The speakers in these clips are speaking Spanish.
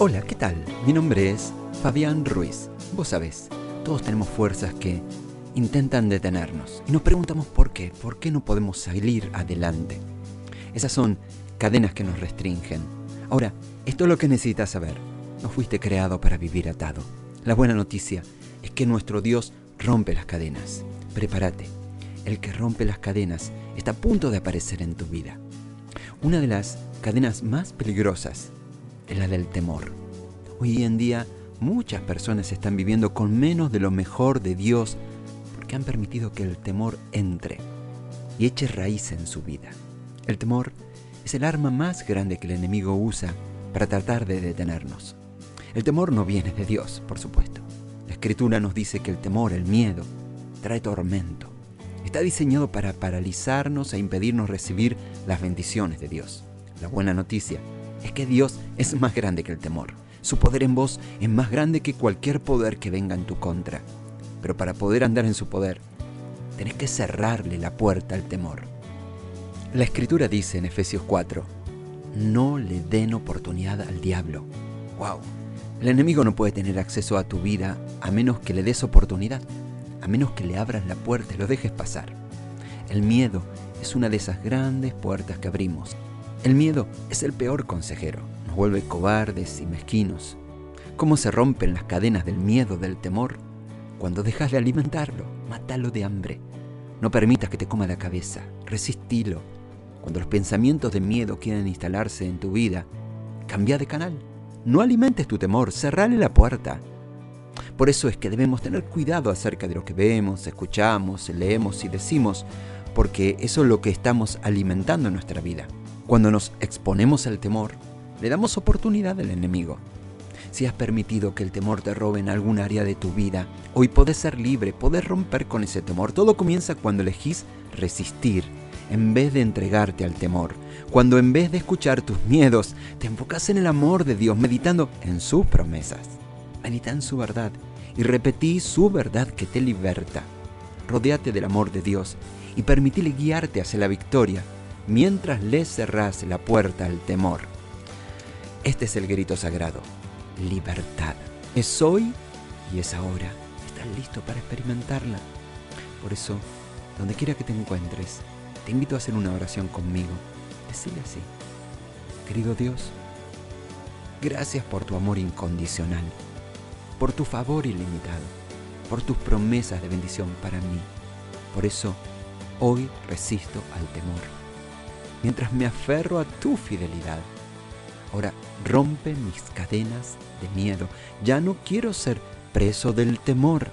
Hola, ¿qué tal? Mi nombre es Fabián Ruiz. Vos sabés, todos tenemos fuerzas que intentan detenernos y nos preguntamos por qué, por qué no podemos salir adelante. Esas son cadenas que nos restringen. Ahora, esto es lo que necesitas saber. No fuiste creado para vivir atado. La buena noticia es que nuestro Dios rompe las cadenas. Prepárate. El que rompe las cadenas está a punto de aparecer en tu vida. Una de las cadenas más peligrosas es la del temor. Hoy en día muchas personas están viviendo con menos de lo mejor de Dios porque han permitido que el temor entre y eche raíz en su vida. El temor es el arma más grande que el enemigo usa para tratar de detenernos. El temor no viene de Dios, por supuesto. La escritura nos dice que el temor, el miedo, trae tormento. Está diseñado para paralizarnos e impedirnos recibir las bendiciones de Dios. La buena noticia es que Dios es más grande que el temor. Su poder en vos es más grande que cualquier poder que venga en tu contra. Pero para poder andar en su poder, tenés que cerrarle la puerta al temor. La escritura dice en Efesios 4, no le den oportunidad al diablo. ¡Wow! El enemigo no puede tener acceso a tu vida a menos que le des oportunidad, a menos que le abras la puerta y lo dejes pasar. El miedo es una de esas grandes puertas que abrimos el miedo es el peor consejero, nos vuelve cobardes y mezquinos. ¿Cómo se rompen las cadenas del miedo, del temor? Cuando dejas de alimentarlo, mátalo de hambre. No permitas que te coma la cabeza, resistilo. Cuando los pensamientos de miedo quieren instalarse en tu vida, cambia de canal. No alimentes tu temor, cerrale la puerta. Por eso es que debemos tener cuidado acerca de lo que vemos, escuchamos, leemos y decimos, porque eso es lo que estamos alimentando en nuestra vida. Cuando nos exponemos al temor, le damos oportunidad al enemigo. Si has permitido que el temor te robe en algún área de tu vida, hoy podés ser libre, podés romper con ese temor. Todo comienza cuando elegís resistir en vez de entregarte al temor. Cuando en vez de escuchar tus miedos, te enfocas en el amor de Dios, meditando en sus promesas. Medita en su verdad y repetí su verdad que te liberta. Rodéate del amor de Dios y permitile guiarte hacia la victoria mientras le cerrás la puerta al temor. Este es el grito sagrado, libertad. Es hoy y es ahora. ¿Estás listo para experimentarla? Por eso, donde quiera que te encuentres, te invito a hacer una oración conmigo. Decile así, querido Dios, gracias por tu amor incondicional, por tu favor ilimitado, por tus promesas de bendición para mí. Por eso, hoy resisto al temor mientras me aferro a tu fidelidad. Ahora rompe mis cadenas de miedo. Ya no quiero ser preso del temor.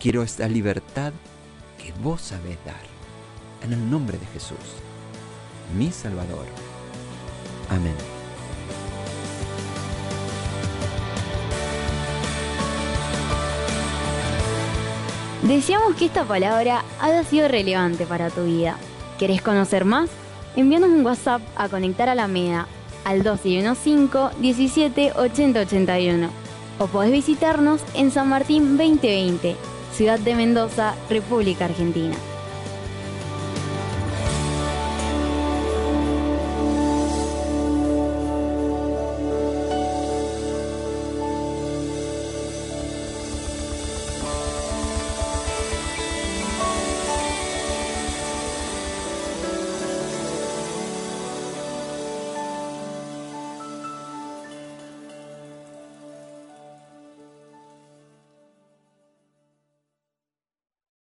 Quiero esta libertad que vos sabés dar. En el nombre de Jesús, mi Salvador. Amén. Deseamos que esta palabra haya sido relevante para tu vida. ¿Querés conocer más? Envíanos un WhatsApp a Conectar a la MEDA al 215 17 80 81 o podés visitarnos en San Martín 2020, Ciudad de Mendoza, República Argentina.